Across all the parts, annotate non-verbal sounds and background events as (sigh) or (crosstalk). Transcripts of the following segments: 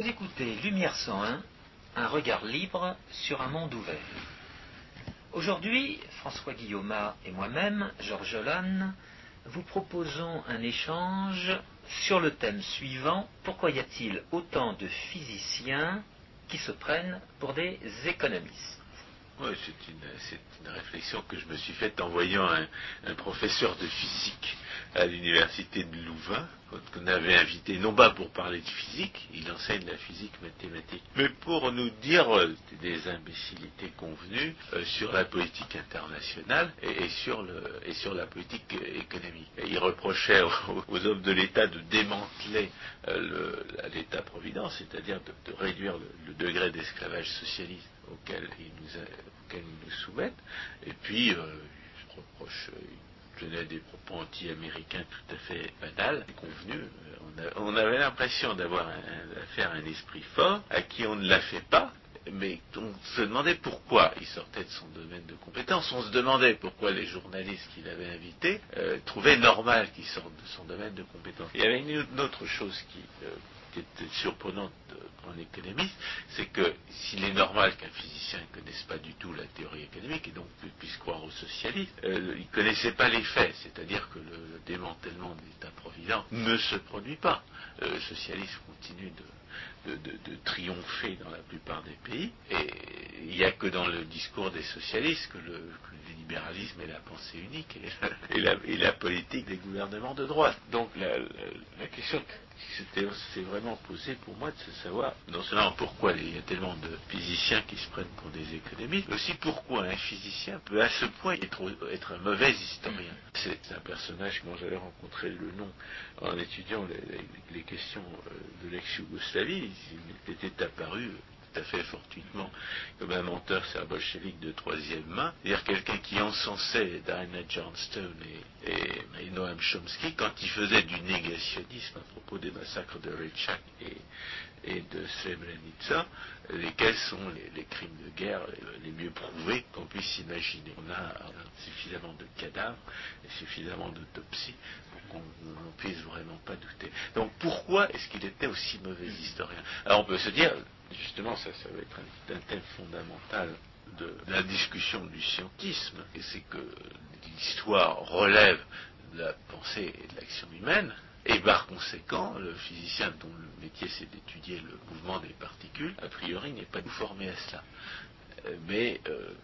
Vous écoutez Lumière 101, un regard libre sur un monde ouvert. Aujourd'hui, François Guillaume et moi-même, Georges Lannes, vous proposons un échange sur le thème suivant. Pourquoi y a-t-il autant de physiciens qui se prennent pour des économistes? C'est une, réflexion que je me suis faite en voyant un professeur de physique à l'université de Louvain, qu'on avait invité, non pas pour parler de physique, il enseigne la physique mathématique, mais pour nous dire euh, des imbécilités convenues euh, sur la politique internationale et, sur la politique économique. Et il reprochait aux, hommes de l'État de démanteler euh, l'État-providence, c'est-à-dire de, réduire le, degré d'esclavage socialiste auquel ils nous, soumettent, et puis euh, il reproche tenait des propos anti-américains tout à fait banals, convenus. On, avait l'impression d'avoir affaire à un esprit fort, à qui on ne l'a fait pas, mais on se demandait pourquoi il sortait de son domaine de compétence. On se demandait pourquoi les journalistes qu'il avait invités euh, trouvaient normal qu'il sorte de son domaine de compétence. Il y avait une, une autre chose qui, euh, qui était surprenante en économiste, c'est que s'il est normal qu'un physicien ne connaisse pas du tout la théorie économique et donc puisse croire au socialisme, euh, il ne connaissait pas les faits, c'est-à-dire que le, le démantèlement de l'État-providence ne se produit pas. Euh, le socialisme continue de, triompher dans la plupart des pays. Et il n'y a que dans le discours des socialistes que le, libéralisme est la pensée unique et, la, politique des gouvernements de droite. Donc la question s'est vraiment posée pour moi de se savoir non seulement pourquoi il y a tellement de physiciens qui se prennent pour des économistes, mais aussi pourquoi un physicien peut à ce point être, un mauvais historien. C'est un personnage dont j'avais rencontré le nom en étudiant les, les, questions de l'ex-Yougoslavie. Il m'était apparu tout à fait fortuitement comme un menteur serbolchevique de troisième main, c'est-à-dire quelqu'un qui encensait Diana Johnstone et, et, Noam Chomsky quand il faisait du négationnisme à propos des massacres de Rechak et, et de Srebrenica, lesquels sont les, crimes de guerre les mieux prouvés qu'on puisse imaginer. On a suffisamment de cadavres et suffisamment d'autopsies pour qu'on n'en puisse vraiment pas douter. Donc pourquoi est-ce qu'il était aussi mauvais historien? Alors on peut se dire, justement, ça, ça va être un, un thème fondamental de la discussion du scientisme, et c'est que l'histoire relève de la pensée et de l'action humaine, et par conséquent, le physicien dont le métier c'est d'étudier le mouvement des particules, a priori n'est pas formé à cela. Mais euh,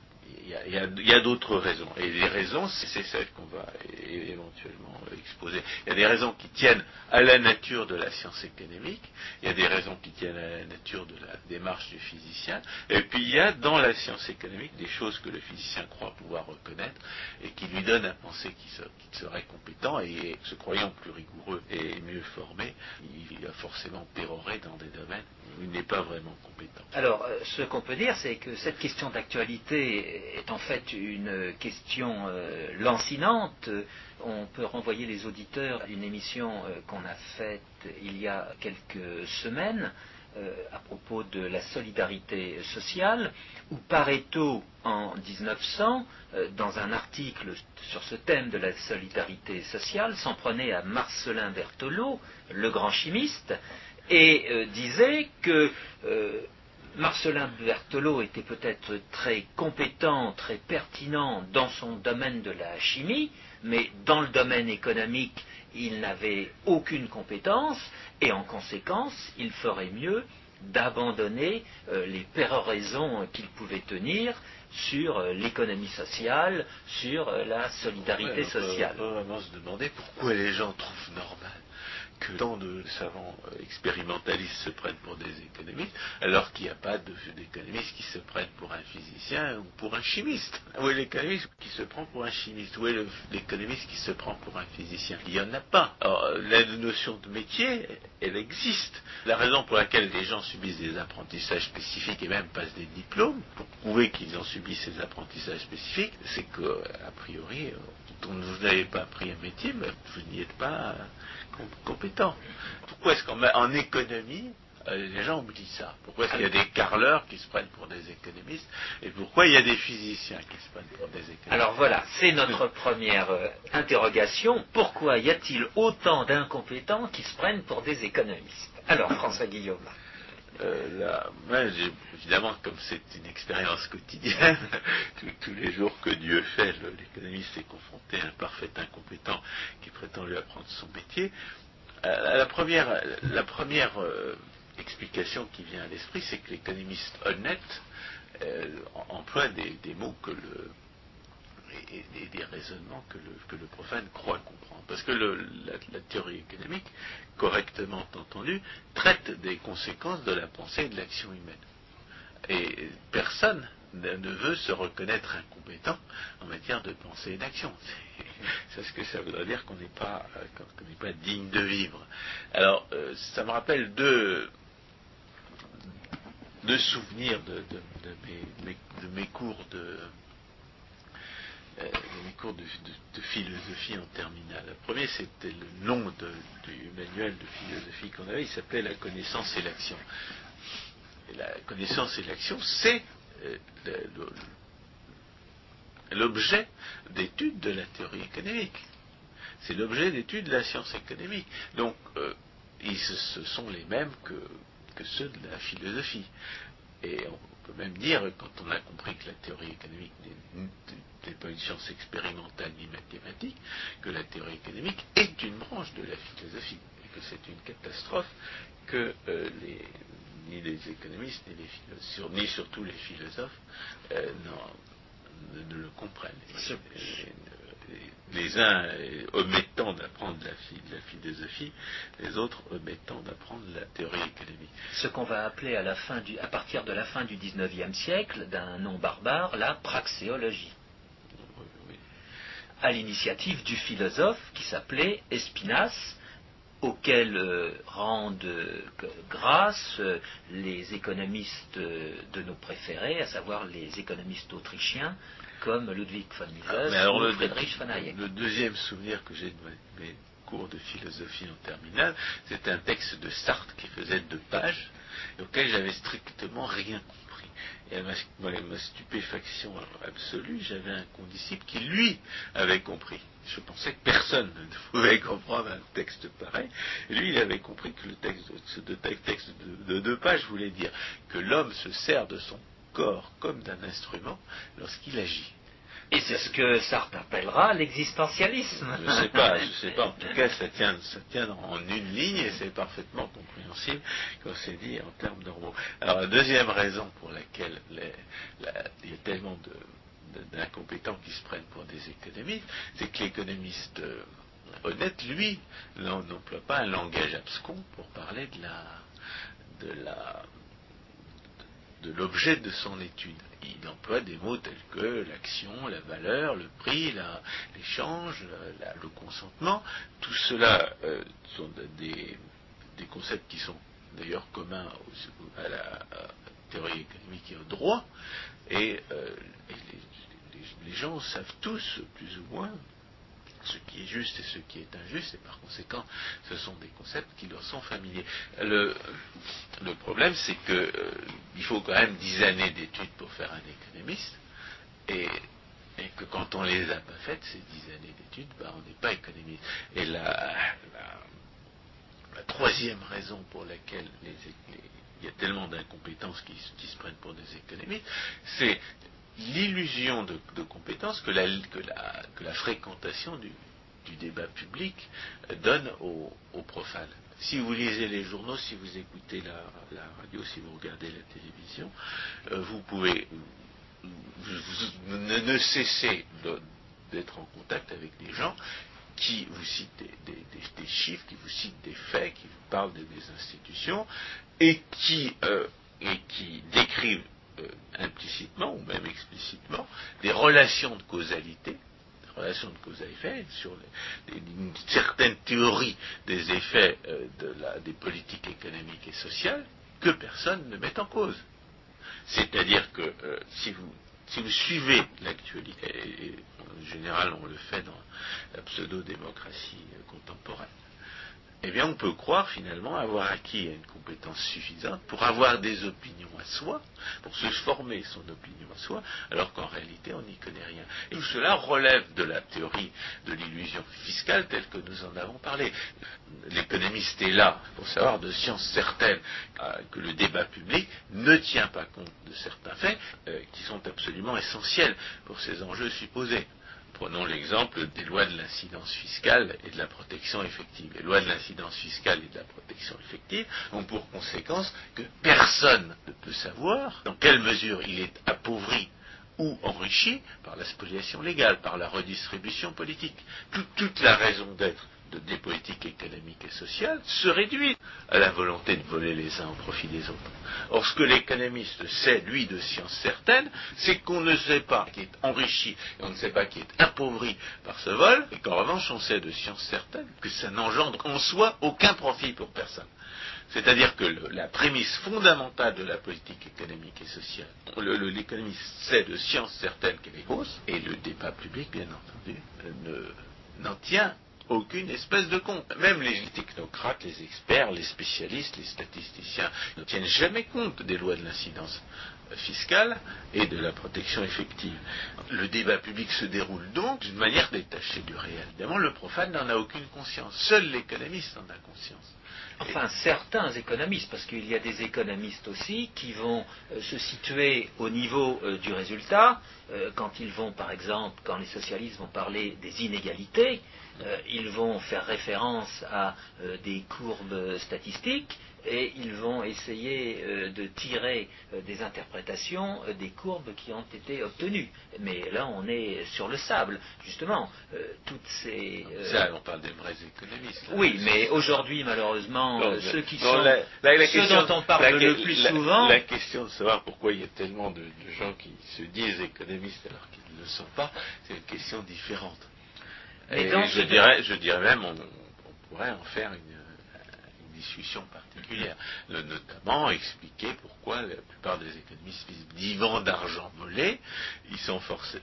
il y a, a, a d'autres raisons. Et les raisons, c'est celles qu'on va éventuellement exposer. Il y a des raisons qui tiennent à la nature de la science économique, il y a des raisons qui tiennent à la nature de la démarche du physicien, et puis il y a dans la science économique des choses que le physicien croit pouvoir reconnaître et qui lui donnent à penser qu'il se, qu serait compétent, et se croyant plus rigoureux et mieux formé, il va forcément pérorer dans des domaines où il n'est pas vraiment compétent. Alors, ce qu'on peut dire, c'est que cette question d'actualité est en fait une question euh, lancinante. On peut renvoyer les auditeurs à une émission euh, qu'on a faite il y a quelques semaines euh, à propos de la solidarité sociale, où Pareto, en 1900, euh, dans un article sur ce thème de la solidarité sociale, s'en prenait à Marcelin Berthelot, le grand chimiste, et disait que Marcelin Berthelot était peut-être très compétent, très pertinent dans son domaine de la chimie, mais dans le domaine économique, il n'avait aucune compétence, et en conséquence, il ferait mieux d'abandonner euh, les péroraisons qu'il pouvait tenir sur euh, l'économie sociale, sur euh, la solidarité ouais, on sociale. On peut vraiment se demander pourquoi les gens trouvent normal que tant de savants expérimentalistes se prennent pour des économistes, alors qu'il n'y a pas d'économistes qui se prennent pour un physicien ou pour un chimiste. Où est l'économiste qui se prend pour un chimiste? Où est l'économiste qui se prend pour un physicien? Il n'y en a pas. La notion de métier, elle existe. La raison pour laquelle les gens subissent des apprentissages spécifiques et même passent des diplômes, pour prouver qu'ils ont subi ces apprentissages spécifiques, c'est que, a priori, quand vous n'avez pas appris un métier, vous n'y êtes pas compétent. Pourquoi est-ce qu'en en économie, euh, les gens oublient ça? Pourquoi est-ce qu'il y a des carleurs qui se prennent pour des économistes et pourquoi il y a des physiciens qui se prennent pour des économistes? Alors voilà, c'est notre première euh, interrogation. Pourquoi y a-t-il autant d'incompétents qui se prennent pour des économistes? Alors François Guillaume. Euh, moi, évidemment, comme c'est une expérience quotidienne, (laughs) tous, les jours que Dieu fait, l'économiste est confronté à un parfait incompétent qui prétend lui apprendre son métier. Euh, la première, la première euh, explication qui vient à l'esprit, c'est que l'économiste honnête emploie des, mots que le, et, des raisonnements que le, que le, profane croit comprendre. Parce que la, théorie économique, correctement entendue, traite des conséquences de la pensée et de l'action humaine. Et personne ne veut se reconnaître incompétent en matière de pensée et d'action. C'est ce que ça voudrait dire qu'on n'est pas, pas digne de vivre. Alors, euh, ça me rappelle deux, deux souvenirs de, de mes, cours de, euh, mes cours de, philosophie en terminale. Le premier, c'était le nom du manuel de philosophie qu'on avait, il s'appelait La connaissance et l'action. la connaissance et l'action, c'est euh, l'objet d'étude de la théorie économique. C'est l'objet d'étude de la science économique. Donc, euh, ils, ce sont les mêmes que, ceux de la philosophie. Même dire, quand on a compris que la théorie économique n'est pas une science expérimentale ni mathématique, que la théorie économique est une branche de la philosophie, et que c'est une catastrophe que euh, ni les économistes, ni, les philosophes, ni surtout les philosophes, euh, ne, le comprennent les uns omettant d'apprendre la, la, philosophie, les autres omettant d'apprendre la théorie économique. Ce qu'on va appeler à, la fin du, à partir de la fin du XIXe siècle, d'un nom barbare, la praxéologie. À l'initiative du philosophe qui s'appelait Espinas, auquel euh, rendent euh, grâce euh, les économistes de nos préférés, à savoir les économistes autrichiens comme Ludwig von Mises ah, ou le, Friedrich von Hayek. Le deuxième souvenir que j'ai de mes, cours de philosophie en terminale, c'est un texte de Sartre qui faisait deux pages, auquel j'avais strictement rien compris. Et à ma, stupéfaction absolue, j'avais un condisciple qui, lui, avait compris. Je pensais que personne ne pouvait comprendre un texte pareil. Et lui, il avait compris que le texte, ce texte de deux pages voulait dire que l'homme se sert de son corps comme d'un instrument lorsqu'il agit. Et c'est ce que Sartre appellera l'existentialisme. Je ne sais pas, je sais pas. En tout cas, ça tient, ça tient en une ligne et c'est parfaitement compréhensible quand c'est dit en termes de mots. Alors, la deuxième raison pour laquelle il y a tellement d'incompétents qui se prennent pour des économistes, c'est que l'économiste euh, honnête, lui, n'emploie pas un langage abscon pour parler de la, de la de l'objet de son étude. Il emploie des mots tels que l'action, la valeur, le prix, l'échange, le consentement. Tout cela euh, sont des, concepts qui sont d'ailleurs communs à la théorie économique et au droit. Et, euh, les, gens savent tous, plus ou moins, ce qui est juste et ce qui est injuste, et par conséquent, ce sont des concepts qui leur sont familiers. Le, problème, c'est qu'il euh, faut quand même dix années d'études pour faire un économiste, et, que quand on les a pas faites, ces dix années d'études, ben, on n'est pas économiste. Et la, troisième raison pour laquelle il y a tellement d'incompétences qui, se prennent pour des économistes, c'est l'illusion de, compétence que la, que la, fréquentation du, débat public donne aux, profanes. Si vous lisez les journaux, si vous écoutez la, radio, si vous regardez la télévision, euh, vous pouvez ne, cesser d'être en contact avec des gens qui vous citent des, chiffres, qui vous citent des faits, qui vous parlent des, institutions, et qui, euh, et qui décrivent euh, implicitement ou même explicitement des relations de causalité, des relations de cause à effet, sur une certaine théorie des effets euh, des politiques économiques et sociales que personne ne met en cause. C'est-à-dire que euh, si, vous, si vous suivez l'actualité, et, en général on le fait dans la pseudo-démocratie contemporaine, eh bien on peut croire finalement avoir acquis une compétence suffisante pour avoir des opinions à soi, pour se former son opinion à soi, alors qu'en réalité on n'y connaît rien. Et tout cela relève de la théorie de l'illusion fiscale telle que nous en avons parlé. L'économiste est là pour savoir de sciences certaines euh, que le débat public ne tient pas compte de certains faits euh, qui sont absolument essentiels pour ces enjeux supposés. Prenons l'exemple des lois de l'incidence fiscale et de la protection effective. Les lois de l'incidence fiscale et de la protection effective ont pour conséquence que personne ne peut savoir dans quelle mesure il est appauvri ou enrichi par la spoliation légale, par la redistribution politique. toute la raison d'être des politiques économiques et sociales se réduit à la volonté de voler les uns au profit des autres. Or, ce que l'économiste sait, lui, de science certaine, c'est qu'on ne sait pas qui est enrichi et on ne sait pas qui est appauvri par ce vol, et qu'en revanche, on sait de science certaine que ça n'engendre en soi aucun profit pour personne. C'est-à-dire que la prémisse fondamentale de la politique économique et sociale, l'économiste sait de science certaine qu'elle est fausse, et le débat public, bien entendu, n'en tient aucune espèce de compte. Même les technocrates, les experts, les spécialistes, les statisticiens ne tiennent jamais compte des lois de l'incidence fiscale et de la protection effective. Le débat public se déroule donc d'une manière détachée du réel. Évidemment, le profane n'en a aucune conscience. Seul l'économiste en a conscience. Enfin, certains économistes, parce qu'il y a des économistes aussi qui vont euh, se situer au niveau euh, du résultat, euh, quand ils vont, par exemple, quand les socialistes vont parler des inégalités, ils vont faire référence à des courbes statistiques et ils vont essayer euh, de tirer euh, des interprétations euh, des courbes qui ont été obtenues. Mais là, on est sur le sable, justement. toutes ces. Ça, on parle des vrais économistes. oui, mais aujourd'hui, malheureusement, ceux qui sont. ceux dont on parle le plus souvent. La question de savoir pourquoi il y a tellement de, gens qui se disent économistes alors qu'ils ne le sont pas, c'est une question différente. Et, je, dirais, je dirais même, on pourrait en faire une discussion particulière, notamment expliquer pourquoi la plupart des économistes vivant d'argent volé, ils sont forcés,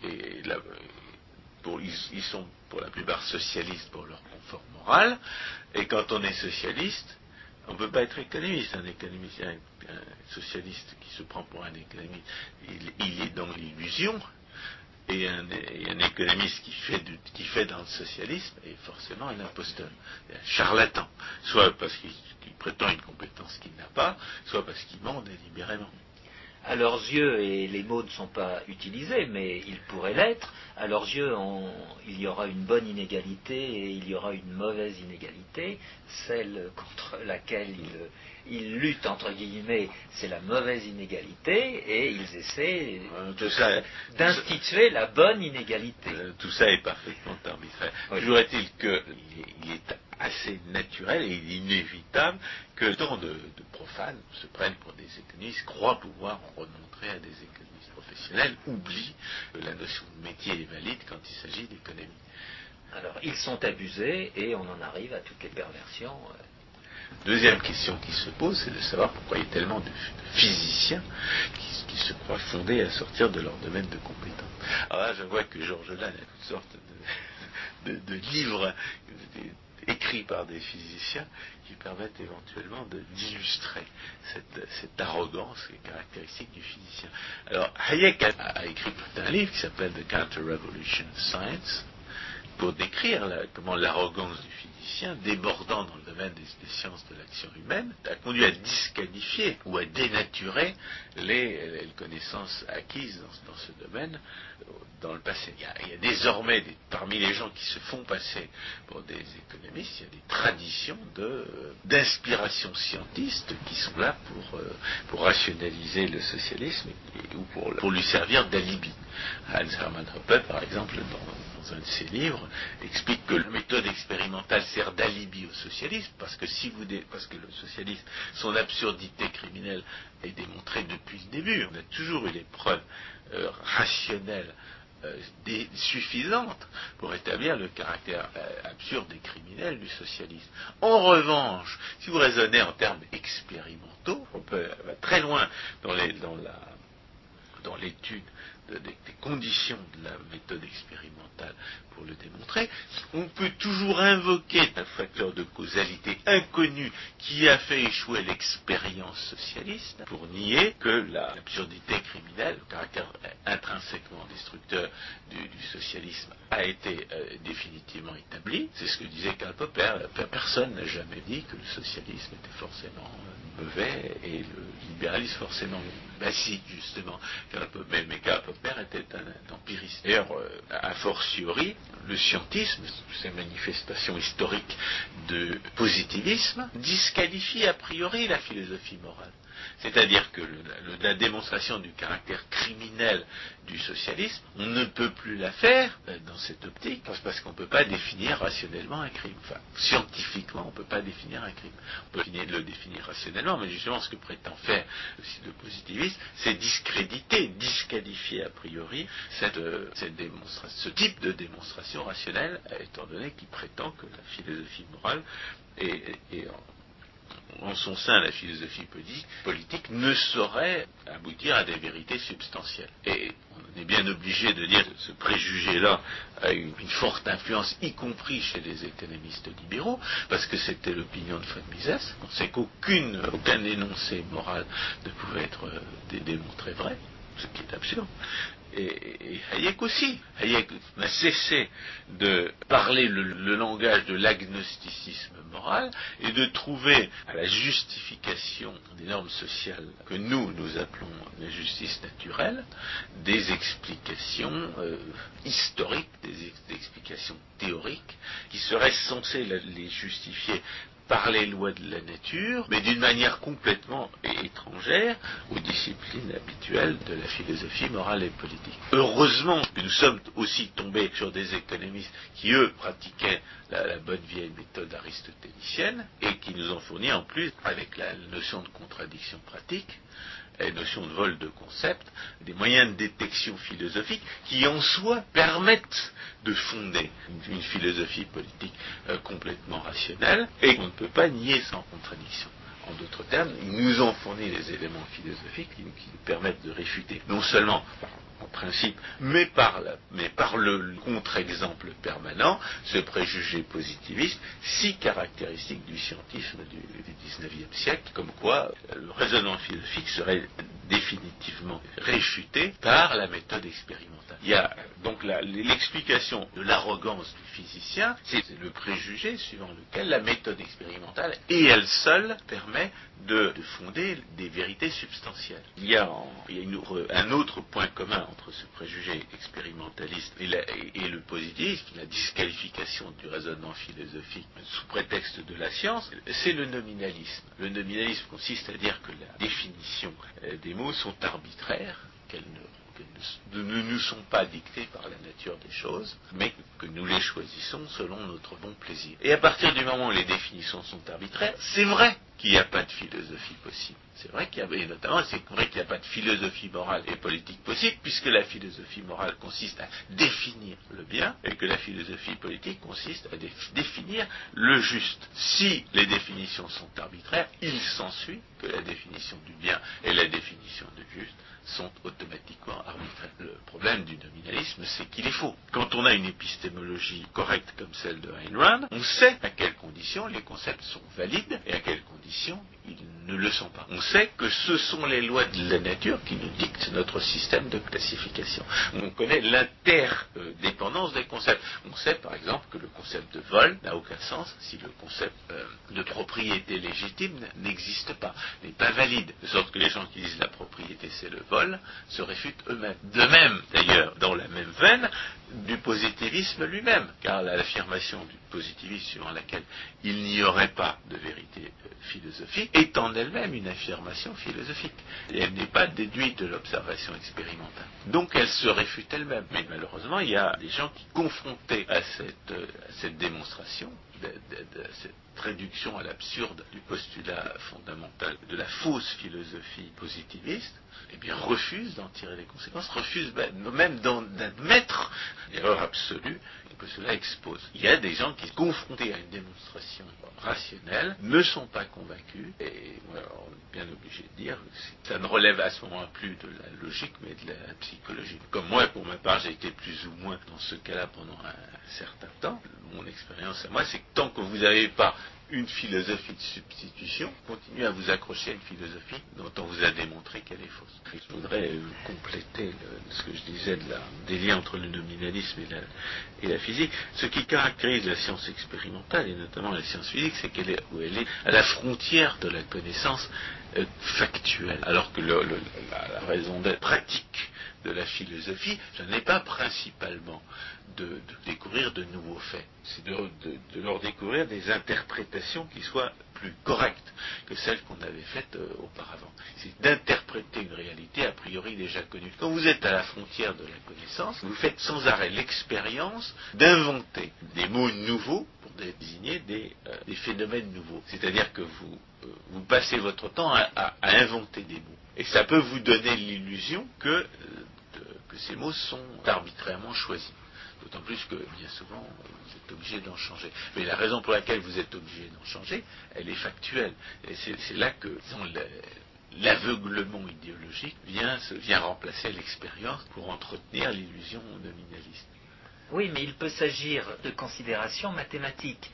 pour, ils, sont pour la plupart socialistes pour leur confort moral, et quand on est socialiste, on ne peut pas être économiste. Un économiste, un, socialiste qui se prend pour un économiste, il est dans l'illusion et un, économiste qui fait, qui fait, dans le socialisme est forcément un imposteur, un charlatan, soit parce qu'il prétend une compétence qu'il n'a pas, soit parce qu'il ment délibérément. À leurs yeux, et les mots ne sont pas utilisés, mais ils pourraient l'être, à leurs yeux, il y aura une bonne inégalité et il y aura une mauvaise inégalité, celle contre laquelle ils ils luttent entre guillemets, c'est la mauvaise inégalité, et ils essaient euh, d'instituer la bonne inégalité. Euh, tout ça est parfaitement arbitraire. Toujours est-il qu'il est assez naturel et inévitable que tant de, profanes se prennent pour des économistes, croient pouvoir en remontrer à des économistes professionnels, oublient que la notion de métier est valide quand il s'agit d'économie. Alors, ils sont abusés et on en arrive à toutes les perversions. Euh, Deuxième question qui se pose, c'est de savoir pourquoi il y a tellement de, physiciens qui, se croient fondés à sortir de leur domaine de compétence. Alors là, je vois que Georges Lannes a toutes sortes de, livres écrits par des physiciens qui permettent éventuellement d'illustrer cette, arrogance qui est caractéristique du physicien. Alors, Hayek a, écrit un livre qui s'appelle The Counter-Revolution Science pour décrire comment l'arrogance du physicien débordant dans le domaine des, sciences de l'action humaine, a conduit à disqualifier ou à dénaturer les, connaissances acquises dans, ce domaine euh, dans le passé. Il y a, désormais, parmi les gens qui se font passer pour des économistes, il y a des traditions euh, d'inspiration scientiste qui sont là pour, euh, rationaliser le socialisme ou pour, pour lui servir d'alibi. Hans Hermann Hoppe, par exemple, dans dans un de ses livres, explique que la méthode expérimentale sert d'alibi au socialisme, parce que si vous parce que le socialisme, son absurdité criminelle est démontrée depuis le début. On a toujours eu des preuves euh, rationnelles euh, suffisantes pour établir le caractère euh, absurde et criminel du socialisme. En revanche, si vous raisonnez en termes expérimentaux, on peut très loin dans, les, dans dans l'étude des, conditions de la méthode expérimentale pour le démontrer, on peut toujours invoquer un facteur de causalité inconnu qui a fait échouer l'expérience socialiste pour nier que l'absurdité criminelle, le caractère intrinsèquement destructeur du, socialisme a été euh, définitivement établi. C'est ce que disait Karl Popper. Personne n'a jamais dit que le socialisme était forcément euh, mauvais et le libéralisme forcément si, justement. Mais, mais Karl Popper était un, empiriste. D'ailleurs, euh, a fortiori, le scientisme, ces manifestations historiques de positivisme, disqualifie a priori la philosophie morale. C'est-à-dire que la démonstration du caractère criminel du socialisme, on ne peut plus la faire euh, dans cette optique parce qu'on ne peut pas définir rationnellement un crime. Enfin, scientifiquement, on ne peut pas définir un crime. On peut le définir rationnellement, mais justement, ce que prétend faire le positivisme, c'est discréditer, disqualifier a priori cette, euh, démonstration, ce type de démonstration rationnelle, étant donné qu'il prétend que la philosophie morale est en son sein la philosophie politique, ne saurait aboutir à des vérités substantielles. Et on est bien obligé de dire que ce préjugé-là a eu une forte influence, y compris chez les économistes libéraux, parce que c'était l'opinion de von Mises. On sait qu'aucun énoncé moral ne pouvait être euh, démontré vrai, ce qui est absurde et, Hayek aussi. Hayek n'a cessé de parler le, langage de l'agnosticisme moral et de trouver à la justification des normes sociales que nous, nous appelons la justice naturelle, des explications euh, historiques, des, explications théoriques qui seraient censées les justifier par les lois de la nature, mais d'une manière complètement étrangère aux disciplines habituelles de la philosophie morale et politique. Heureusement que nous sommes aussi tombés sur des économistes qui, eux, pratiquaient la, bonne vieille méthode aristotélicienne et qui nous ont fourni en plus, avec la notion de contradiction pratique, la notion de vol de concept, des moyens de détection philosophique qui en soi permettent de fonder une, philosophie politique euh, complètement rationnelle et qu'on ne peut pas nier sans contradiction. En d'autres termes, ils nous ont fourni les éléments philosophiques qui nous permettent de réfuter non seulement en principe, mais par, le contre-exemple permanent, ce préjugé positiviste si caractéristique du scientisme du, XIXe siècle, comme quoi le raisonnement philosophique serait définitivement réfuté par la méthode expérimentale. Il y a donc l'explication de l'arrogance du physicien, c'est le préjugé suivant lequel la méthode expérimentale, et elle seule, permet de, fonder des vérités substantielles. Il y a, un autre point commun entre ce préjugé expérimentaliste et, le positivisme, la disqualification du raisonnement philosophique sous prétexte de la science, c'est le nominalisme. Le nominalisme consiste à dire que la définition euh, des mots sont arbitraires, qu'elles ne ne nous sont pas dictés par la nature des choses, mais que nous les choisissons selon notre bon plaisir. Et à partir du moment où les définitions sont arbitraires, c'est vrai qu'il n'y a pas de philosophie possible. C'est vrai qu'il y a, notamment, c'est vrai qu'il n'y a pas de philosophie morale et politique possible, puisque la philosophie morale consiste à définir le bien, et que la philosophie politique consiste à définir le juste. Si les définitions sont arbitraires, il s'ensuit que la définition du bien et la définition du juste sont automatiquement arbitraires. Le problème du nominalisme, c'est qu'il est faux. Quand on a une épistémologie correcte comme celle de Ayn Rand, on sait à quelles conditions les concepts sont valides et à quelles conditions solution ils ne le sont pas. On sait que ce sont les lois de la nature qui nous dictent notre système de classification. On connaît l'interdépendance des concepts. On sait par exemple que le concept de vol n'a aucun sens si le concept euh, de propriété légitime n'existe pas, n'est pas valide. De sorte que les gens qui disent la propriété c'est le vol se réfutent eux-mêmes. De même, d'ailleurs, dans la même veine, du positivisme lui-même, car l'affirmation du positivisme suivant laquelle il n'y aurait pas de vérité euh, philosophique est en elle-même une affirmation philosophique. Et elle n'est pas déduite de l'observation expérimentale. Donc elle se réfute elle-même. Mais malheureusement, il y a des gens qui, confrontés à cette, euh, à cette démonstration, cette réduction à l'absurde du postulat fondamental de la fausse philosophie positiviste, eh bien refuse d'en tirer les conséquences, refuse même d'admettre l'erreur absolue que cela expose. Il y a des gens qui, confrontés à une démonstration rationnelle, ne sont pas convaincus, et on est bien obligé de dire que ça ne relève à ce moment plus de la logique, mais de la psychologie. Comme moi, pour ma part, j'ai été plus ou moins dans ce cas-là pendant un certain temps. Mon expérience à moi, c'est que tant que vous n'avez pas une philosophie de substitution, continuez à vous accrocher à une philosophie dont on vous a démontré qu'elle est fausse. Je voudrais euh, compléter ce que je disais de la, des liens entre le nominalisme et la, la, physique. Ce qui caractérise la science expérimentale, et notamment la science physique, c'est qu'elle est, à la frontière de la connaissance euh, factuelle, alors que le, la, raison d'être pratique de la philosophie, ce n'est pas principalement de, découvrir de nouveaux faits, c'est de, leur découvrir des interprétations qui soient plus correctes que celles qu'on avait faites euh, auparavant. C'est d'interpréter une réalité a priori déjà connue. Quand vous êtes à la frontière de la connaissance, vous faites sans arrêt l'expérience d'inventer des mots nouveaux pour désigner des, euh, phénomènes nouveaux. C'est-à-dire que vous, euh, vous passez votre temps à, inventer des mots. Et ça peut vous donner l'illusion que ces mots sont arbitrairement choisis. D'autant plus que bien souvent, vous êtes obligé d'en changer. Mais la raison pour laquelle vous êtes obligé d'en changer, elle est factuelle. Et c'est là que l'aveuglement idéologique vient, remplacer l'expérience pour entretenir l'illusion nominaliste. Oui, mais il peut s'agir de considérations mathématiques.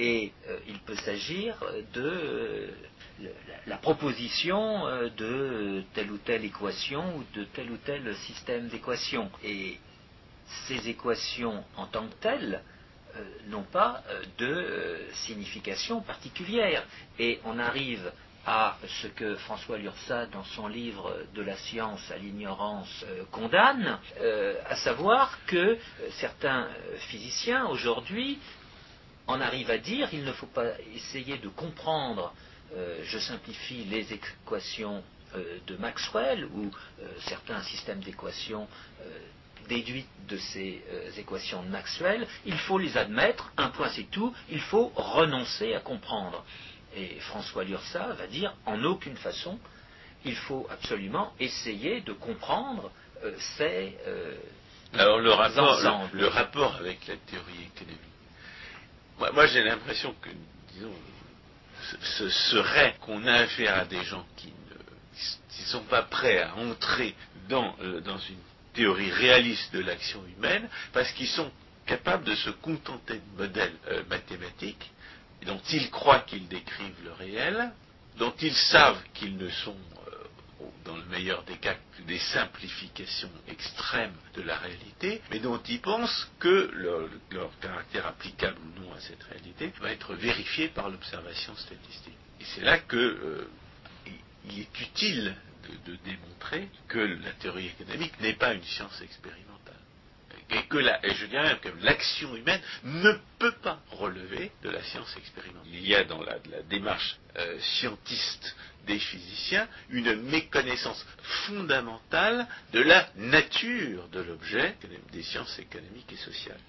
Et euh, il peut s'agir de euh, la, proposition euh, de telle ou telle équation ou de tel ou tel système d'équations. Ces équations en tant que telles n'ont pas de signification particulière. Et on arrive à ce que François Lursa, dans son livre De la science à l'ignorance, condamne, à savoir que certains physiciens aujourd'hui on arrive à dire qu'il ne faut pas essayer de comprendre, euh, je simplifie, les équations euh, de Maxwell ou euh, certains systèmes d'équations déduites de ces équations de Maxwell, il faut les admettre, un point c'est tout, il faut renoncer à comprendre. Et François Lursa va dire en aucune façon, il faut absolument essayer de comprendre ces Alors le rapport, le rapport avec la théorie économique moi, j'ai l'impression que, disons, ce serait qu'on a affaire à des gens qui ne sont pas prêts à entrer dans, euh, dans une théorie réaliste de l'action humaine, parce qu'ils sont capables de se contenter de modèles euh, mathématiques dont ils croient qu'ils décrivent le réel, dont ils savent qu'ils ne sont dans le meilleur des cas, des simplifications extrêmes de la réalité, mais dont ils pensent que leur, caractère applicable ou non à cette réalité va être vérifié par l'observation statistique. Et c'est là que euh, il est utile de, démontrer que la théorie économique n'est pas une science expérimentale. Et que la, et je dirais que l'action humaine ne peut pas relever de la science expérimentale. Il y a dans la, démarche euh, scientiste des physiciens une méconnaissance fondamentale de la nature de l'objet des sciences économiques et sociales.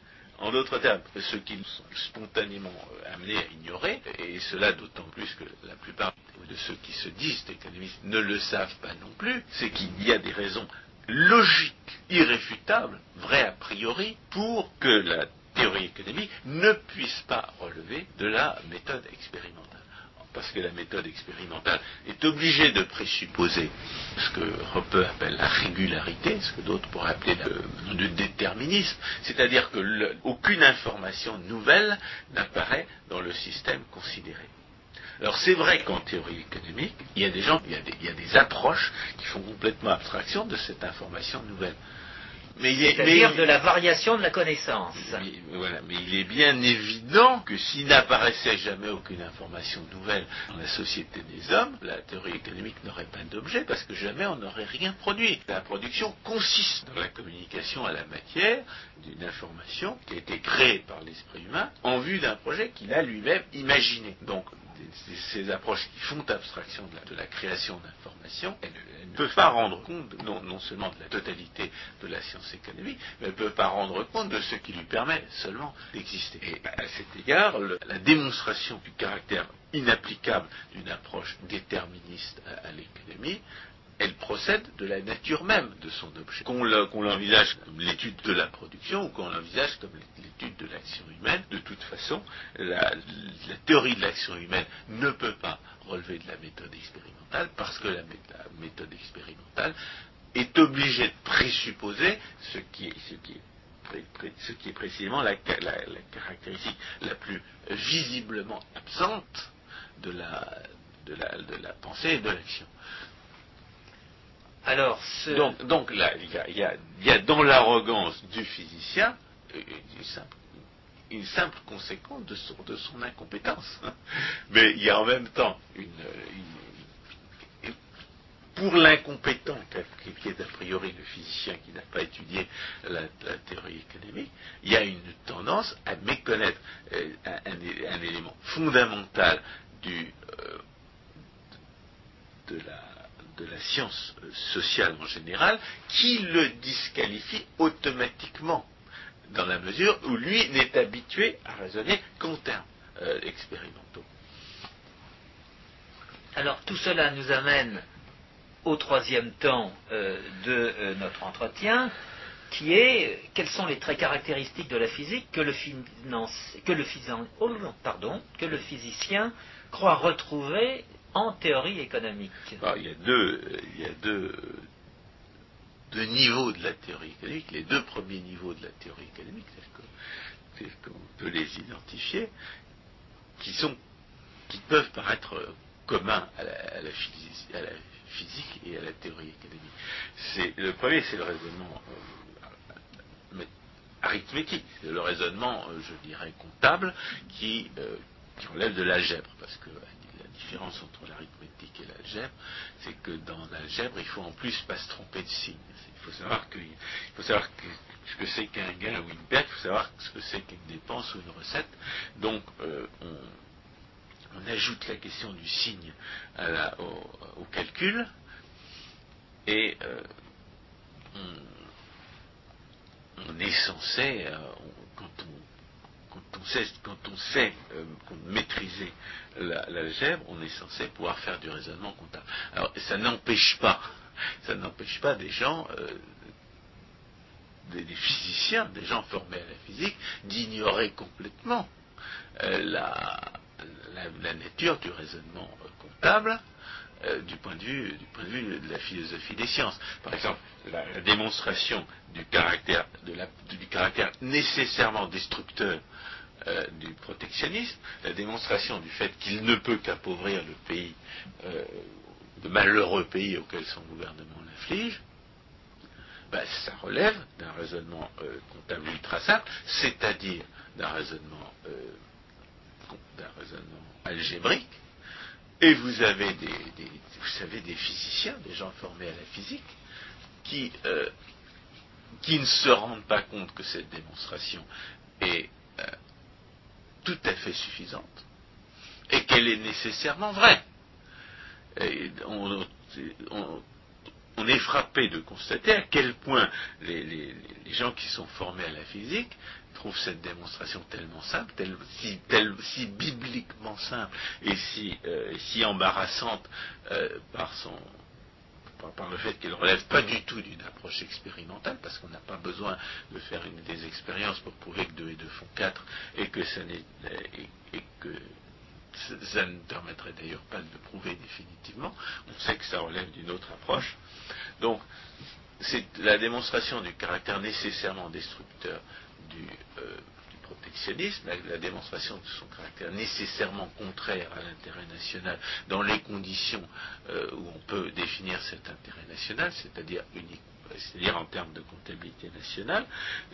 En d'autres termes, ce qu'ils sont spontanément euh, amenés à ignorer, et cela d'autant plus que la plupart de ceux qui se disent économistes ne le savent pas non plus, c'est qu'il y a des raisons logiques, irréfutables, vraies a priori, pour que la théorie économique ne puisse pas relever de la méthode expérimentale parce que la méthode expérimentale est obligée de présupposer ce que Hoppe appelle la régularité, ce que d'autres pourraient appeler le, déterminisme, c'est-à-dire que aucune information nouvelle n'apparaît dans le système considéré. Alors c'est vrai qu'en théorie économique, il y a des approches qui font complètement abstraction de cette information nouvelle. C'est-à-dire de la variation de la connaissance. Mais, voilà, mais il est bien évident que s'il n'apparaissait jamais aucune information nouvelle dans la société des hommes, la théorie économique n'aurait pas d'objet parce que jamais on n'aurait rien produit. La production consiste dans la communication à la matière d'une information qui a été créée par l'esprit humain en vue d'un projet qu'il a lui-même imaginé. Donc ces approches qui font abstraction de la, création d'informations, elles, ne peuvent pas rendre compte non, seulement de la totalité de la science économique, mais elles ne peuvent pas rendre compte de ce qui lui permet seulement d'exister. Et à cet égard, la démonstration du caractère inapplicable d'une approche déterministe à l'économie elle procède de la nature même de son objet. Qu'on l'envisage comme l'étude de la production ou qu'on l'envisage comme l'étude de l'action humaine, de toute façon, la, théorie de l'action humaine ne peut pas relever de la méthode expérimentale parce que la, méthode expérimentale est obligée de présupposer ce qui est, précisément la, caractéristique la plus visiblement absente de la pensée et de l'action. Alors, donc, là, il y a, dans l'arrogance du physicien une simple, conséquence de son, incompétence. (laughs) Mais il y a en même temps une, pour l'incompétent qui est a priori le physicien qui n'a pas étudié la, théorie économique, il y a une tendance à méconnaître euh, un, élément fondamental du, euh, de la de la science sociale en général qui le disqualifie automatiquement, dans la mesure où lui n'est habitué à raisonner qu'en termes euh, expérimentaux. Alors tout cela nous amène au troisième temps euh, de euh, notre entretien, qui est quels sont les traits caractéristiques de la physique que le, que le, oh, pardon, que le physicien croit retrouver en théorie économique ah, Il y a y a deux, niveaux de la théorie économique. Les deux premiers niveaux de la théorie économique, tels qu'on peut les identifier, qui, peuvent paraître communs à la, physique, et à la théorie économique. le premier, c'est le raisonnement euh, arithmétique, le raisonnement, euh, je dirais, comptable, qui, euh, qui relève de l'algèbre, parce que différence entre l'arithmétique et l'algèbre, c'est que dans l'algèbre, il faut en plus pas se tromper de signe. Il faut savoir, faut savoir ce que c'est qu'un gain ou une perte, il faut savoir ce que c'est qu'une dépense ou une recette. Donc, euh, on, ajoute la question du signe au, calcul et euh, on, est censé, euh, quand on sait, quand on sait maîtriser l'algèbre, on est censé pouvoir faire du raisonnement comptable. Alors, ça n'empêche pas, ça n'empêche pas des gens, euh, des, physiciens, des gens formés à la physique, d'ignorer complètement euh, la, nature du raisonnement comptable du, point de vue, du point de vue de la philosophie des sciences. Par exemple, la, démonstration du caractère, du caractère nécessairement destructeur euh, du protectionnisme, la démonstration du fait qu'il ne peut qu'appauvrir le pays, euh, le malheureux pays auquel son gouvernement l'inflige, ben, ça relève d'un raisonnement euh, comptable ultra simple, c'est-à-dire d'un raisonnement, raisonnement algébrique, et vous avez des, vous savez, des physiciens, des gens formés à la physique, qui, qui ne se rendent pas compte que cette démonstration est tout à fait suffisante et qu'elle est nécessairement vraie. on, est frappé de constater à quel point les, gens qui sont formés à la physique trouvent cette démonstration tellement simple, si, bibliquement simple et si, euh, embarrassante euh, par son, par, le fait qu'elle ne relève pas du tout d'une approche expérimentale, parce qu'on n'a pas besoin de faire des expériences pour prouver que 2 et 2 font 4, et que ça, et, que ça ne permettrait d'ailleurs pas de le prouver définitivement. On sait que ça relève d'une autre approche. Donc, c'est la démonstration du caractère nécessairement destructeur du, euh, la, démonstration de son caractère nécessairement contraire à l'intérêt national dans les conditions euh, où on peut définir cet intérêt national, c'est-à-dire unique c'est-à-dire en termes de comptabilité nationale,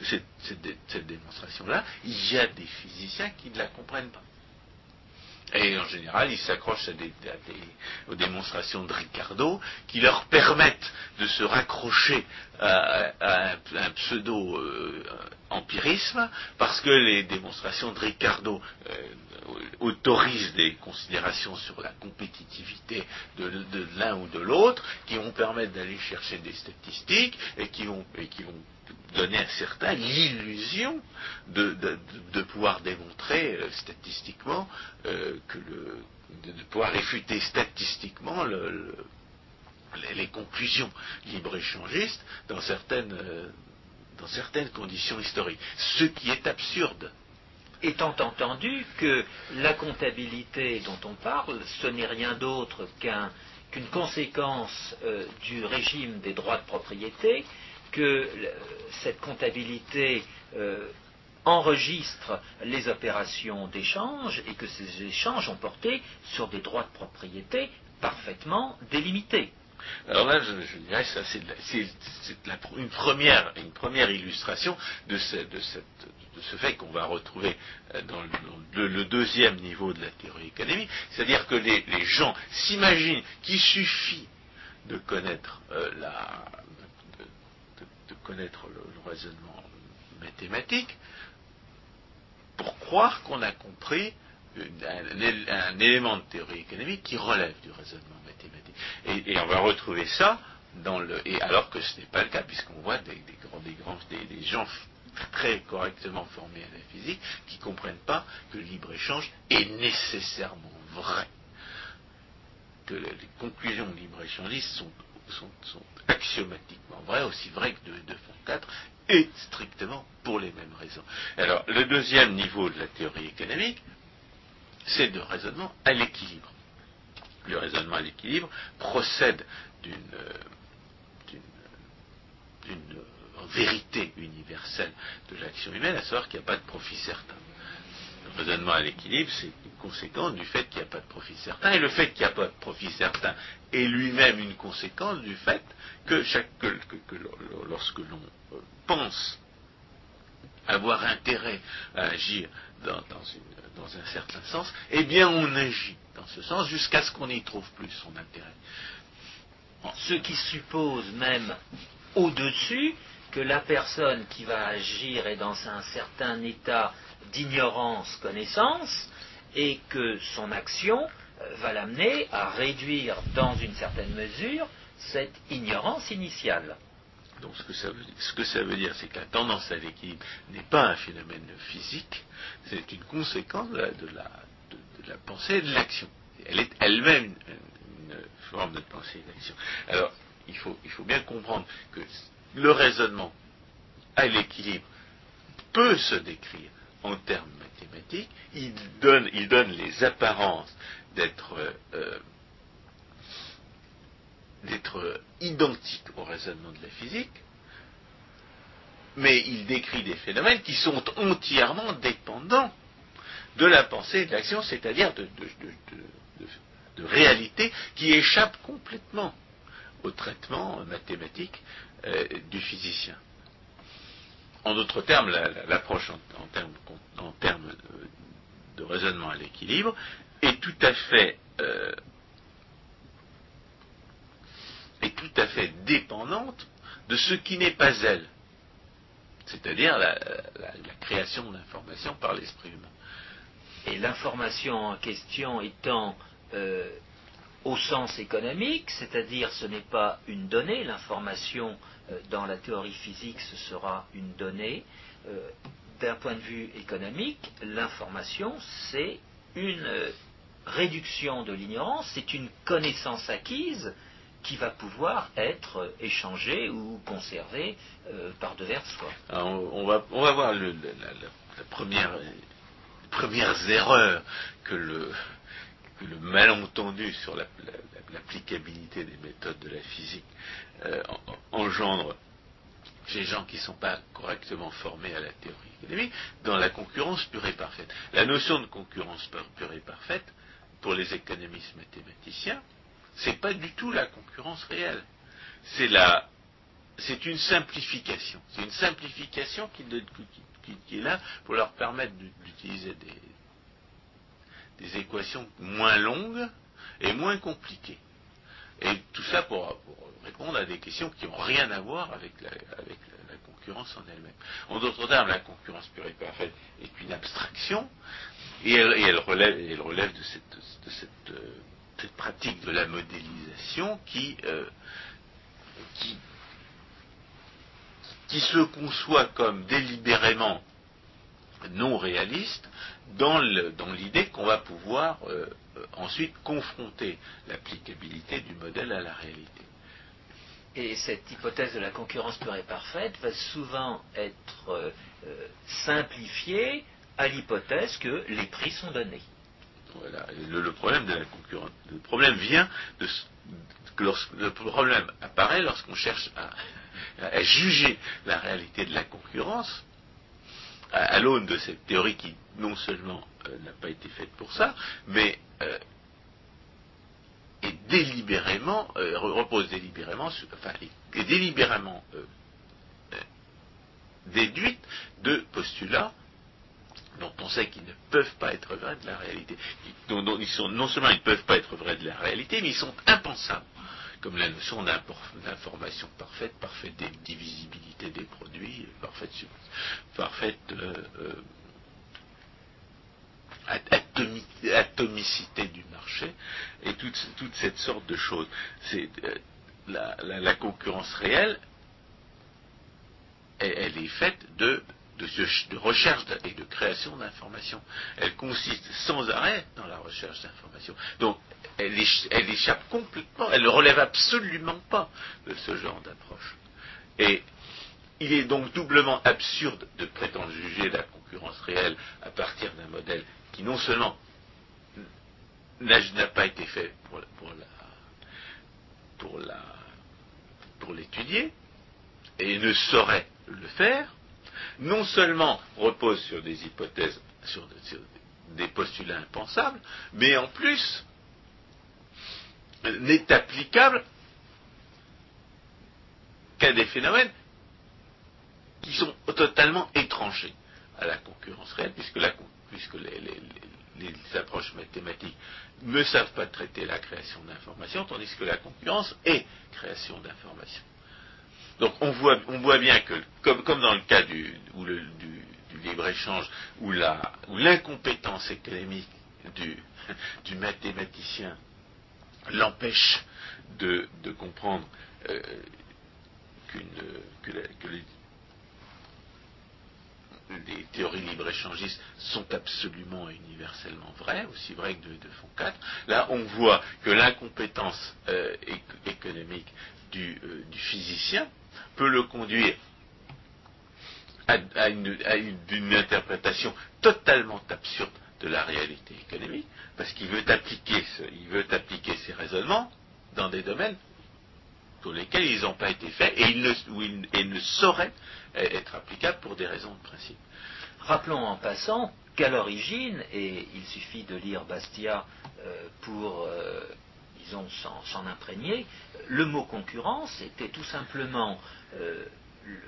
cette, démonstration-là, il y a des physiciens qui ne la comprennent pas. Et en général, ils s'accrochent aux démonstrations de Ricardo qui leur permettent de se raccrocher à, un, pseudo-empirisme parce que les démonstrations de Ricardo euh, autorisent des considérations sur la compétitivité de, l'un ou de l'autre qui vont permettre d'aller chercher des statistiques et qui vont, et qui vont donner à certains l'illusion de, pouvoir démontrer euh, statistiquement euh, que de, pouvoir réfuter statistiquement les, conclusions libre-échangistes dans certaines, euh, dans certaines conditions historiques. Ce qui est absurde. Étant entendu que la comptabilité dont on parle, ce n'est rien d'autre qu'une conséquence du régime des droits de propriété que cette comptabilité euh, enregistre les opérations d'échange et que ces échanges ont porté sur des droits de propriété parfaitement délimités. Alors là, je, dirais que c'est une, première, une première illustration de ce, fait qu'on va retrouver euh, dans le, deuxième niveau de la théorie économique, c'est-à-dire que les, gens s'imaginent qu'il suffit de connaître euh, la, connaître le, raisonnement mathématique pour croire qu'on a compris un, élément de théorie économique qui relève du raisonnement mathématique. Et, on va retrouver ça dans le. Et alors que ce n'est pas le cas, puisqu'on voit des, des, gens très correctement formés à la physique qui ne comprennent pas que le libre-échange est nécessairement vrai. Que les conclusions libre-échangistes sont sont, axiomatiquement vrais, aussi vrais que 2 et 2 font 4, et strictement pour les mêmes raisons. Alors, le deuxième niveau de la théorie économique, c'est le raisonnement à l'équilibre. Le raisonnement à l'équilibre procède d'une vérité universelle de l'action humaine, à savoir qu'il n'y a pas de profit certain raisonnement à l'équilibre, c'est une conséquence du fait qu'il n'y a pas de profit certain. Et le fait qu'il n'y a pas de profit certain est lui-même une conséquence du fait que, lorsque l'on euh, pense avoir intérêt à agir dans, un certain sens, eh bien on agit dans ce sens jusqu'à ce qu'on n'y trouve plus son intérêt. Ce qui suppose même au-dessus que la personne qui va agir est dans un certain état d'ignorance, connaissance, et que son action euh, va l'amener à réduire dans une certaine mesure cette ignorance initiale. Donc ce que ça veut, dire, c'est que la tendance à l'équilibre n'est pas un phénomène physique, c'est une conséquence de la, pensée et de l'action. Elle est elle-même une, forme de pensée et d'action. Alors, il faut, il faut bien comprendre que le raisonnement à l'équilibre peut se décrire en termes mathématiques, il donne, les apparences d'être euh, d'être identique au raisonnement de la physique, mais il décrit des phénomènes qui sont entièrement dépendants de la pensée et de l'action, c'est-à-dire de, de, réalité qui échappent complètement au traitement mathématique euh, du physicien. En d'autres termes, l'approche en, termes, de, raisonnement à l'équilibre est tout à fait euh, est tout à fait dépendante de ce qui n'est pas elle, c'est-à-dire la, création d'informations par l'esprit humain. Et l'information en question étant euh, au sens économique, c'est-à-dire ce n'est pas une donnée, l'information euh, dans la théorie physique ce sera une donnée. Euh, d'un point de vue économique, l'information c'est une euh, réduction de l'ignorance, c'est une connaissance acquise qui va pouvoir être échangée ou conservée par devers soi. on, va, on va voir le, la, les premières erreurs que le, le malentendu sur l'applicabilité des méthodes de la physique euh, engendre chez les gens qui ne sont pas correctement formés à la théorie économique, dans la concurrence pure et parfaite. La notion de concurrence pure et parfaite, pour les économistes mathématiciens, c'est pas du tout la concurrence réelle. C'est une simplification. C'est une simplification qui, qui, qui, est là pour leur permettre d'utiliser des, des équations moins longues et moins compliquées. Et tout ça pour, répondre à des questions qui n'ont rien à voir avec la, concurrence en elle-même. En d'autres termes, la concurrence pure et parfaite est une abstraction, et elle, relève, de, cette, euh, pratique de la modélisation qui, euh, qui se conçoit comme délibérément non réaliste dans l'idée qu'on va pouvoir euh, euh, ensuite confronter l'applicabilité du modèle à la réalité. Et cette hypothèse de la concurrence pure et parfaite va souvent être euh, simplifiée à l'hypothèse que les prix sont donnés. Voilà. Le, problème de la concurrence, le problème vient de, que le problème apparaît lorsqu'on cherche à, juger la réalité de la concurrence à, l'aune de cette théorie qui non seulement euh, n'a pas été faite pour ça, mais euh, est délibérément, euh, repose délibérément, délibérément déduite de postulats dont on sait qu'ils ne peuvent pas être vrais de la réalité. non seulement ils ne peuvent pas être vrais de la réalité, mais ils sont impensables comme la notion d'information parfaite, parfaite divisibilité des produits, parfaite, euh, euh, atomicité du marché, et toute, cette sorte de choses. Euh, la, concurrence réelle, elle, est faite de de, recherche et de création d'informations. Elle consiste sans arrêt dans la recherche d'informations. Donc, elle, échappe complètement, elle ne relève absolument pas de ce genre d'approche. Et il est donc doublement absurde de prétendre juger la concurrence réelle à partir d'un modèle qui non seulement n'a pas été fait pour, l'étudier et ne saurait le faire, non seulement repose sur des hypothèses, sur des postulats impensables, mais en plus n'est applicable qu'à des phénomènes qui sont totalement étrangers à la concurrence réelle, puisque, les, approches mathématiques ne savent pas traiter la création d'informations, tandis que la concurrence est création d'informations. Donc on voit, bien que, comme, dans le cas du, libre-échange, où l'incompétence économique (laughs) du mathématicien l'empêche de, comprendre euh, que, les, théories libre-échangistes sont absolument et universellement vraies, aussi vraies que de, de fond 4. Là, on voit que l'incompétence euh, économique du, euh, du, physicien peut le conduire à, une, interprétation totalement absurde de la réalité économique, parce qu'il veut appliquer, veut appliquer ces raisonnements dans des domaines pour lesquels ils n'ont pas été faits et ils ne, ne sauraient être applicables pour des raisons de principe. Rappelons en passant qu'à l'origine, et il suffit de lire Bastia euh, pour, euh, disons, s'en imprégner, le mot concurrence était tout simplement euh,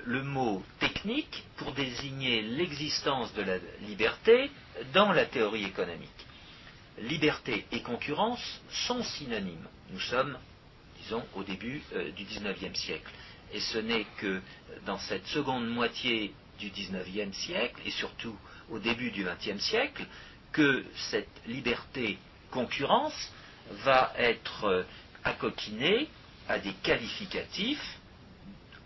le mot technique pour désigner l'existence de la liberté dans la théorie économique. Liberté et concurrence sont synonymes. Nous sommes, disons, au début euh, du XIXe siècle. Et ce n'est que dans cette seconde moitié du XIXe siècle, et surtout au début du XXe siècle, que cette liberté-concurrence va être euh, accoquinée à des qualificatifs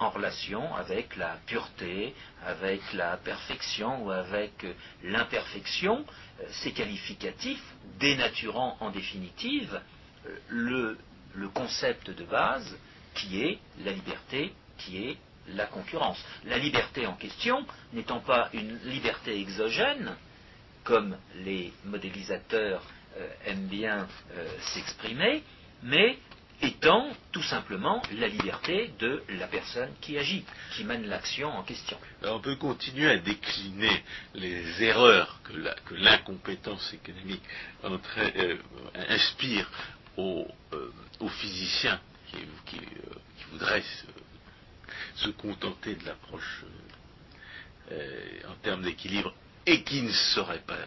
en relation avec la pureté, avec la perfection ou avec euh, l'imperfection, euh, ces qualificatifs dénaturant en définitive euh, le, le concept de base qui est la liberté, qui est la concurrence. La liberté en question n'étant pas une liberté exogène, comme les modélisateurs aiment bien s'exprimer, mais étant tout simplement la liberté de la personne qui agit, qui mène l'action en question. on peut continuer à décliner les erreurs que l'incompétence économique euh, inspire aux, euh, physiciens qui, euh, voudraient se, contenter de l'approche en termes d'équilibre et qui ne sauraient pas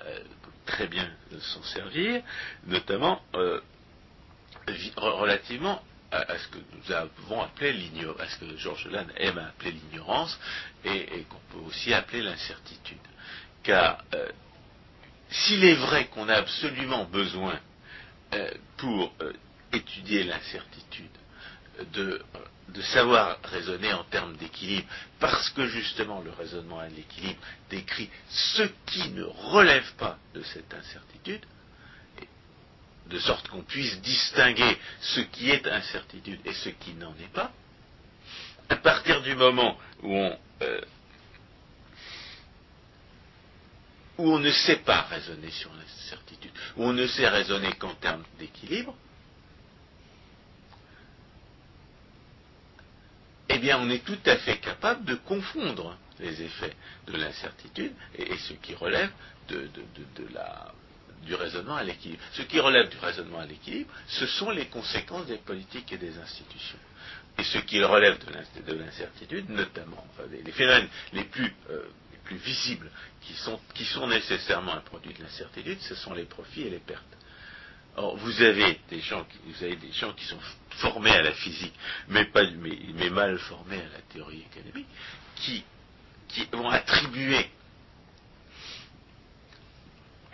très bien s'en servir, notamment relativement à, ce que nous avons appelé l'ignorance, à ce que Georges Lannes aime appeler l'ignorance et, qu'on peut aussi appeler l'incertitude. Car euh, s'il est vrai qu'on a absolument besoin euh, pour étudier l'incertitude de, de, savoir raisonner en termes d'équilibre, parce que justement le raisonnement à l'équilibre décrit ce qui ne relève pas de cette incertitude, de sorte qu'on puisse distinguer ce qui est incertitude et ce qui n'en est pas, à partir du moment où on, euh, où on ne sait pas raisonner sur l'incertitude, où on ne sait raisonner qu'en termes d'équilibre, eh bien on est tout à fait capable de confondre les effets de l'incertitude et, ce qui relève de la, du raisonnement à l'équilibre. Ce qui relève du raisonnement à l'équilibre, ce sont les conséquences des politiques et des institutions. Et ce qui relève de l'incertitude, notamment, les, phénomènes les plus, euh, visibles qui sont, nécessairement un produit de l'incertitude, ce sont les profits et les pertes. Or, vous avez des gens qui, sont formés à la physique, mais, mal formés à la théorie économique, qui vont attribuer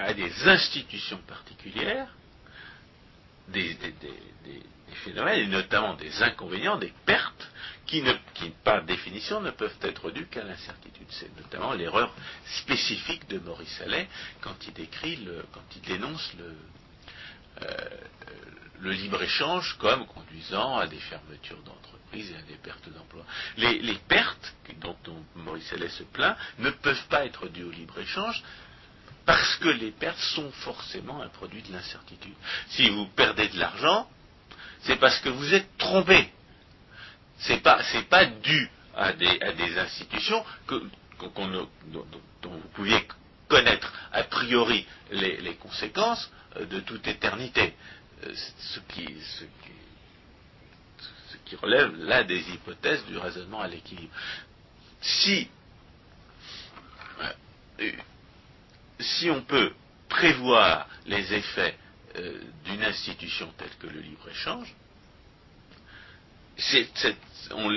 à des institutions particulières des, phénomènes, et notamment des inconvénients, des pertes, qui, par définition, ne peuvent être dues qu'à l'incertitude. C'est notamment l'erreur spécifique de Maurice Allais quand il décrit, quand il dénonce le, euh, le libre-échange comme conduisant à des fermetures d'entreprises et à des pertes d'emplois. Les, pertes dont, dont Maurice Allais se plaint ne peuvent pas être dues au libre-échange parce que les pertes sont forcément un produit de l'incertitude. Si vous perdez de l'argent, c'est parce que vous êtes trompé. C'est pas, pas dû à des, institutions dont, vous pouviez connaître a priori les, conséquences euh, de toute éternité. Euh, ce qui, ce qui relève là des hypothèses du raisonnement à l'équilibre. Si euh, si on peut prévoir les effets euh, d'une institution telle que le libre-échange, on,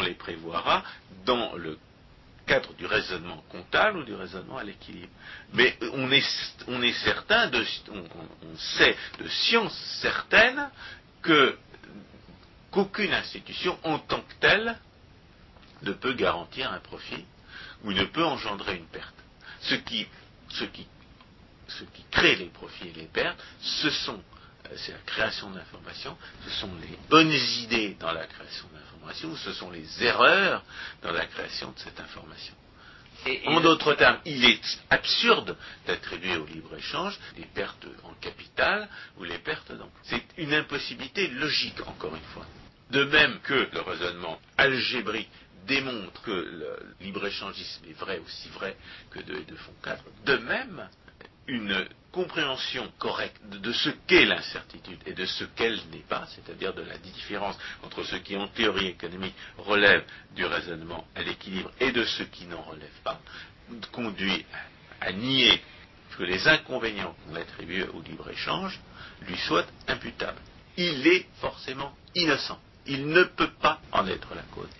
les prévoira dans le cadre du raisonnement comptable ou du raisonnement à l'équilibre. Mais on est, certain, de, on, sait de science certaine qu'aucune institution en tant que telle ne peut garantir un profit ou ne peut engendrer une perte. Ce qui ce qui, crée les profits et les pertes, ce sont euh, c'est la création d'informations, ce sont les bonnes idées dans la création d'informations, ce sont les erreurs dans la création de cette information. en d'autres termes, il est absurde d'attribuer au libre-échange des pertes en capital ou les pertes d'emploi. C'est une impossibilité logique, encore une fois. De même que le raisonnement algébrique démontre que le libre-échangisme est vrai, aussi vrai que de, de fond 4, de même, une compréhension correcte de ce qu'est l'incertitude et de ce qu'elle n'est pas, c'est-à-dire de la différence entre ce qui en théorie économique relève du raisonnement à l'équilibre et de ce qui n'en relève pas, conduit à nier que les inconvénients qu'on attribue au libre-échange lui soient imputables. Il est forcément innocent. Il ne peut pas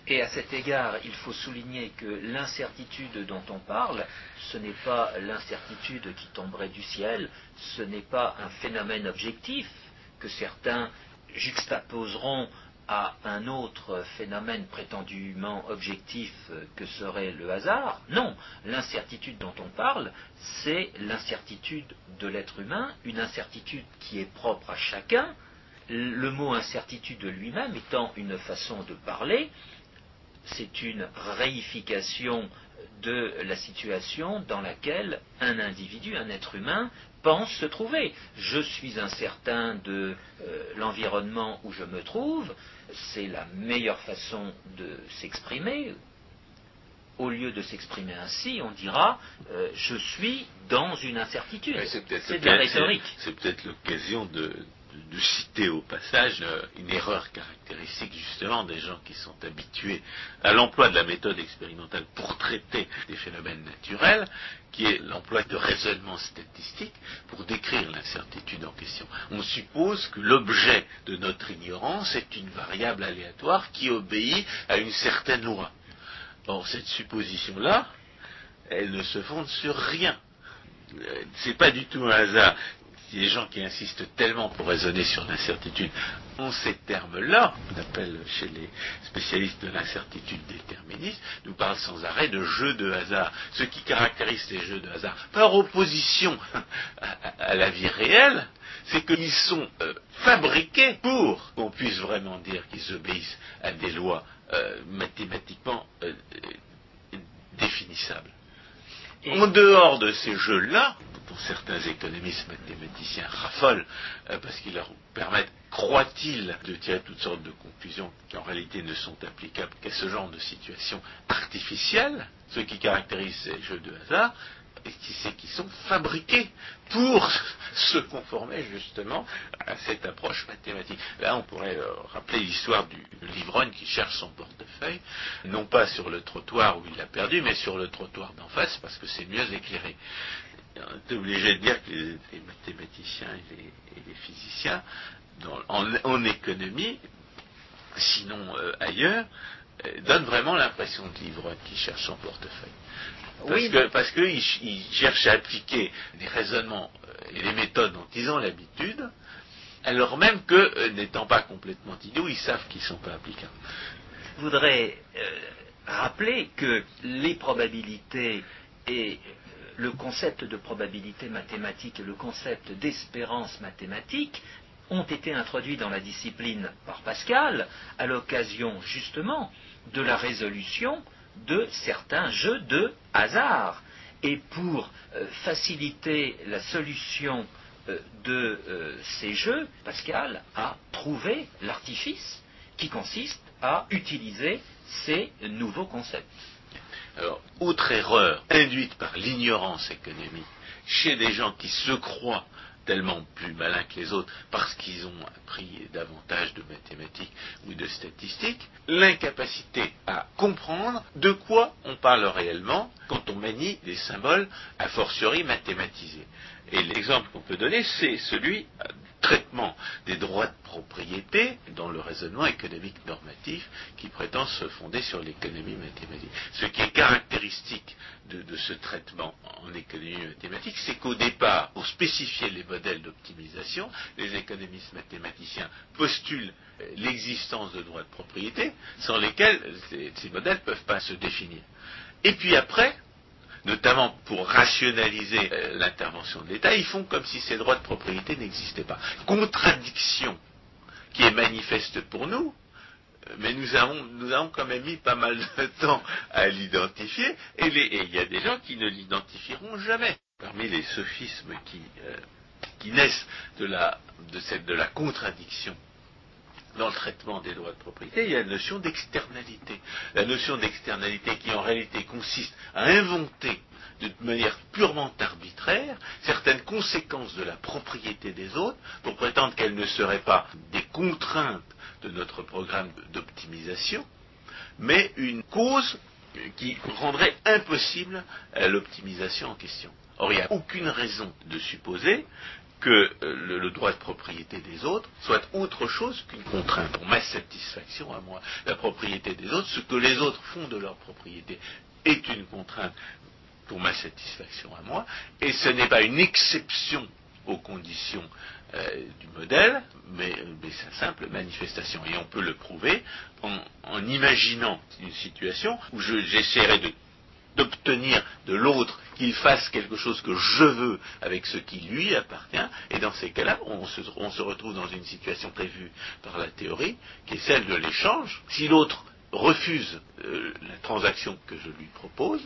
Et à cet égard, il faut souligner que l'incertitude dont on parle, ce n'est pas l'incertitude qui tomberait du ciel, ce n'est pas un phénomène objectif que certains juxtaposeront à un autre phénomène prétendument objectif que serait le hasard. Non, l'incertitude dont on parle, c'est l'incertitude de l'être humain, une incertitude qui est propre à chacun, le mot incertitude lui-même étant une façon de parler, c'est une réification de la situation dans laquelle un individu, un être humain, pense se trouver. Je suis incertain de euh, l'environnement où je me trouve, c'est la meilleure façon de s'exprimer. Au lieu de s'exprimer ainsi, on dira euh, je suis dans une incertitude. C'est de la rhétorique. C'est peut-être l'occasion de, de, citer au passage euh, une erreur caractéristique justement des gens qui sont habitués à l'emploi de la méthode expérimentale pour traiter des phénomènes naturels, qui est l'emploi de raisonnement statistique pour décrire l'incertitude en question. On suppose que l'objet de notre ignorance est une variable aléatoire qui obéit à une certaine loi. Or, cette supposition-là, elle ne se fonde sur rien. Euh, c'est pas du tout un hasard les gens qui insistent tellement pour raisonner sur l'incertitude ont ces termes-là, on appelle chez les spécialistes de l'incertitude déterministe, nous parlent sans arrêt de jeux de hasard. Ce qui caractérise ces jeux de hasard, par opposition (laughs) à, la vie réelle, c'est qu'ils sont euh, fabriqués pour qu'on puisse vraiment dire qu'ils obéissent à des lois euh, mathématiquement euh, définissables. En dehors de ces jeux-là, certains économistes mathématiciens raffolent euh, parce qu'ils leur permettent, croient-ils, de tirer toutes sortes de conclusions qui en réalité ne sont applicables qu'à ce genre de situation artificielle, ce qui caractérise ces jeux de hasard, et qui c'est qui sont fabriqués pour (laughs) se conformer justement à cette approche mathématique. Là, on pourrait euh, rappeler l'histoire du l'ivrogne qui cherche son portefeuille, non pas sur le trottoir où il l'a perdu, mais sur le trottoir d'en face, parce que c'est mieux éclairé. On est obligé de dire que les, mathématiciens et les, physiciens, en, économie, sinon euh, ailleurs, euh, donnent vraiment l'impression de l'ivrogne qui cherche son portefeuille. Parce qu'ils cherchent à appliquer des raisonnements euh, et des méthodes dont ils ont l'habitude, alors même que, euh, n'étant pas complètement idiots, ils savent qu'ils ne sont pas applicables. Je voudrais rappeler que les probabilités et le concept de probabilité mathématique et le concept d'espérance mathématique ont été introduits dans la discipline par Pascal à l'occasion justement de la résolution de certains jeux de hasard. Et pour euh, faciliter la solution euh, de euh, ces jeux, Pascal a trouvé l'artifice qui consiste à utiliser ces nouveaux concepts. Alors, autre erreur induite par l'ignorance économique chez des gens qui se croient tellement plus malins que les autres parce qu'ils ont appris davantage de mathématiques ou de statistiques, l'incapacité à comprendre de quoi on parle réellement quand on manie des symboles a fortiori mathématisés. Et l'exemple qu'on peut donner, c'est celui traitement des droits de propriété dans le raisonnement économique normatif qui prétend se fonder sur l'économie mathématique. Ce qui est caractéristique de, ce traitement en économie mathématique, c'est qu'au départ, pour spécifier les modèles d'optimisation, les économistes mathématiciens postulent euh, l'existence de droits de propriété sans lesquels ces, ces modèles ne peuvent pas se définir. Et puis après, notamment pour rationaliser euh, l'intervention de l'État, ils font comme si ces droits de propriété n'existaient pas. Contradiction qui est manifeste pour nous, euh, mais nous avons, quand même mis pas mal de temps à l'identifier, et, il y a des gens qui ne l'identifieront jamais. Parmi les sophismes qui, euh, naissent cette, de la contradiction dans le traitement des droits de propriété, il y a la notion d'externalité. La notion d'externalité qui en réalité consiste à inventer de manière purement arbitraire certaines conséquences de la propriété des autres pour prétendre qu'elles ne seraient pas des contraintes de notre programme d'optimisation, mais une cause qui rendrait impossible l'optimisation en question. Or, il n'y a aucune raison de supposer que euh, le, droit de propriété des autres soit autre chose qu'une contrainte pour ma satisfaction à moi. La propriété des autres, ce que les autres font de leur propriété, est une contrainte pour ma satisfaction à moi, et ce n'est pas une exception aux conditions euh, du modèle, mais, mais sa simple manifestation. Et on peut le prouver en, en imaginant une situation où j'essaierai de d'obtenir de l'autre qu'il fasse quelque chose que je veux avec ce qui lui appartient, et dans ces cas-là, on se, retrouve dans une situation prévue par la théorie, qui est celle de l'échange. Si l'autre refuse euh, la transaction que je lui propose,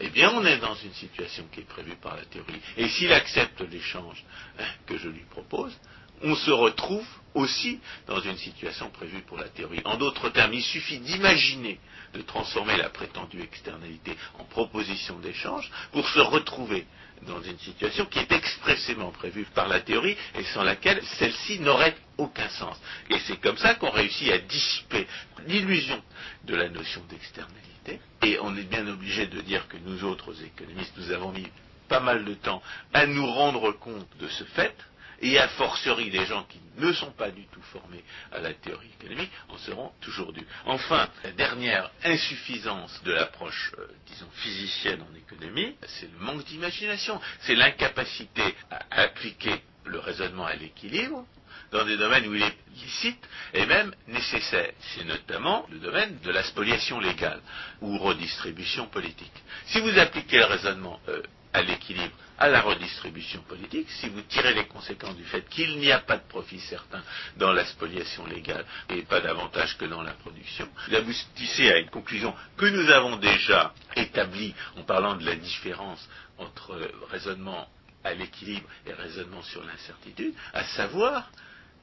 eh bien on est dans une situation qui est prévue par la théorie. Et s'il accepte l'échange hein, que je lui propose, on se retrouve aussi dans une situation prévue pour la théorie. En d'autres termes, il suffit d'imaginer de transformer la prétendue externalité en proposition d'échange pour se retrouver dans une situation qui est expressément prévue par la théorie et sans laquelle celle-ci n'aurait aucun sens. Et c'est comme ça qu'on réussit à dissiper l'illusion de la notion d'externalité. Et on est bien obligé de dire que nous autres économistes, nous avons mis pas mal de temps à nous rendre compte de ce fait, et a fortiori des gens qui ne sont pas du tout formés à la théorie économique en seront toujours dus. Enfin, la dernière insuffisance de l'approche, euh, disons, physicienne en économie, c'est le manque d'imagination, c'est l'incapacité à appliquer le raisonnement à l'équilibre dans des domaines où il est licite et même nécessaire. C'est notamment le domaine de la spoliation légale ou redistribution politique. Si vous appliquez le raisonnement euh, à l'équilibre, à la redistribution politique, si vous tirez les conséquences du fait qu'il n'y a pas de profit certain dans la spoliation légale et pas davantage que dans la production, vous aboutissez à une conclusion que nous avons déjà établie en parlant de la différence entre raisonnement à l'équilibre et raisonnement sur l'incertitude, à savoir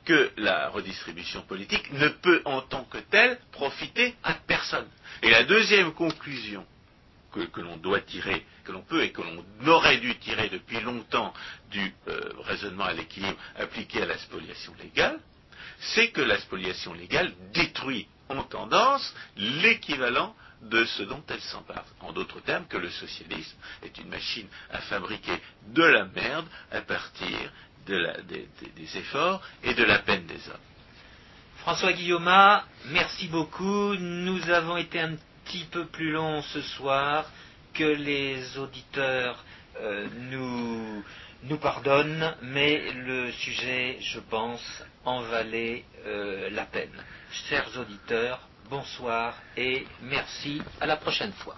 que la redistribution politique ne peut en tant que telle profiter à personne. Et la deuxième conclusion que, l'on doit tirer, que l'on peut et que l'on aurait dû tirer depuis longtemps du euh, raisonnement à l'équilibre appliqué à la spoliation légale, c'est que la spoliation légale détruit en tendance l'équivalent de ce dont elle s'empare. En d'autres termes, que le socialisme est une machine à fabriquer de la merde à partir des, efforts et de la peine des hommes. François Guillaume, merci beaucoup. Nous avons été petit peu plus long ce soir, que les auditeurs euh, nous, pardonnent, mais le sujet, je pense, en valait euh, la peine. Chers auditeurs, bonsoir et merci à la prochaine fois.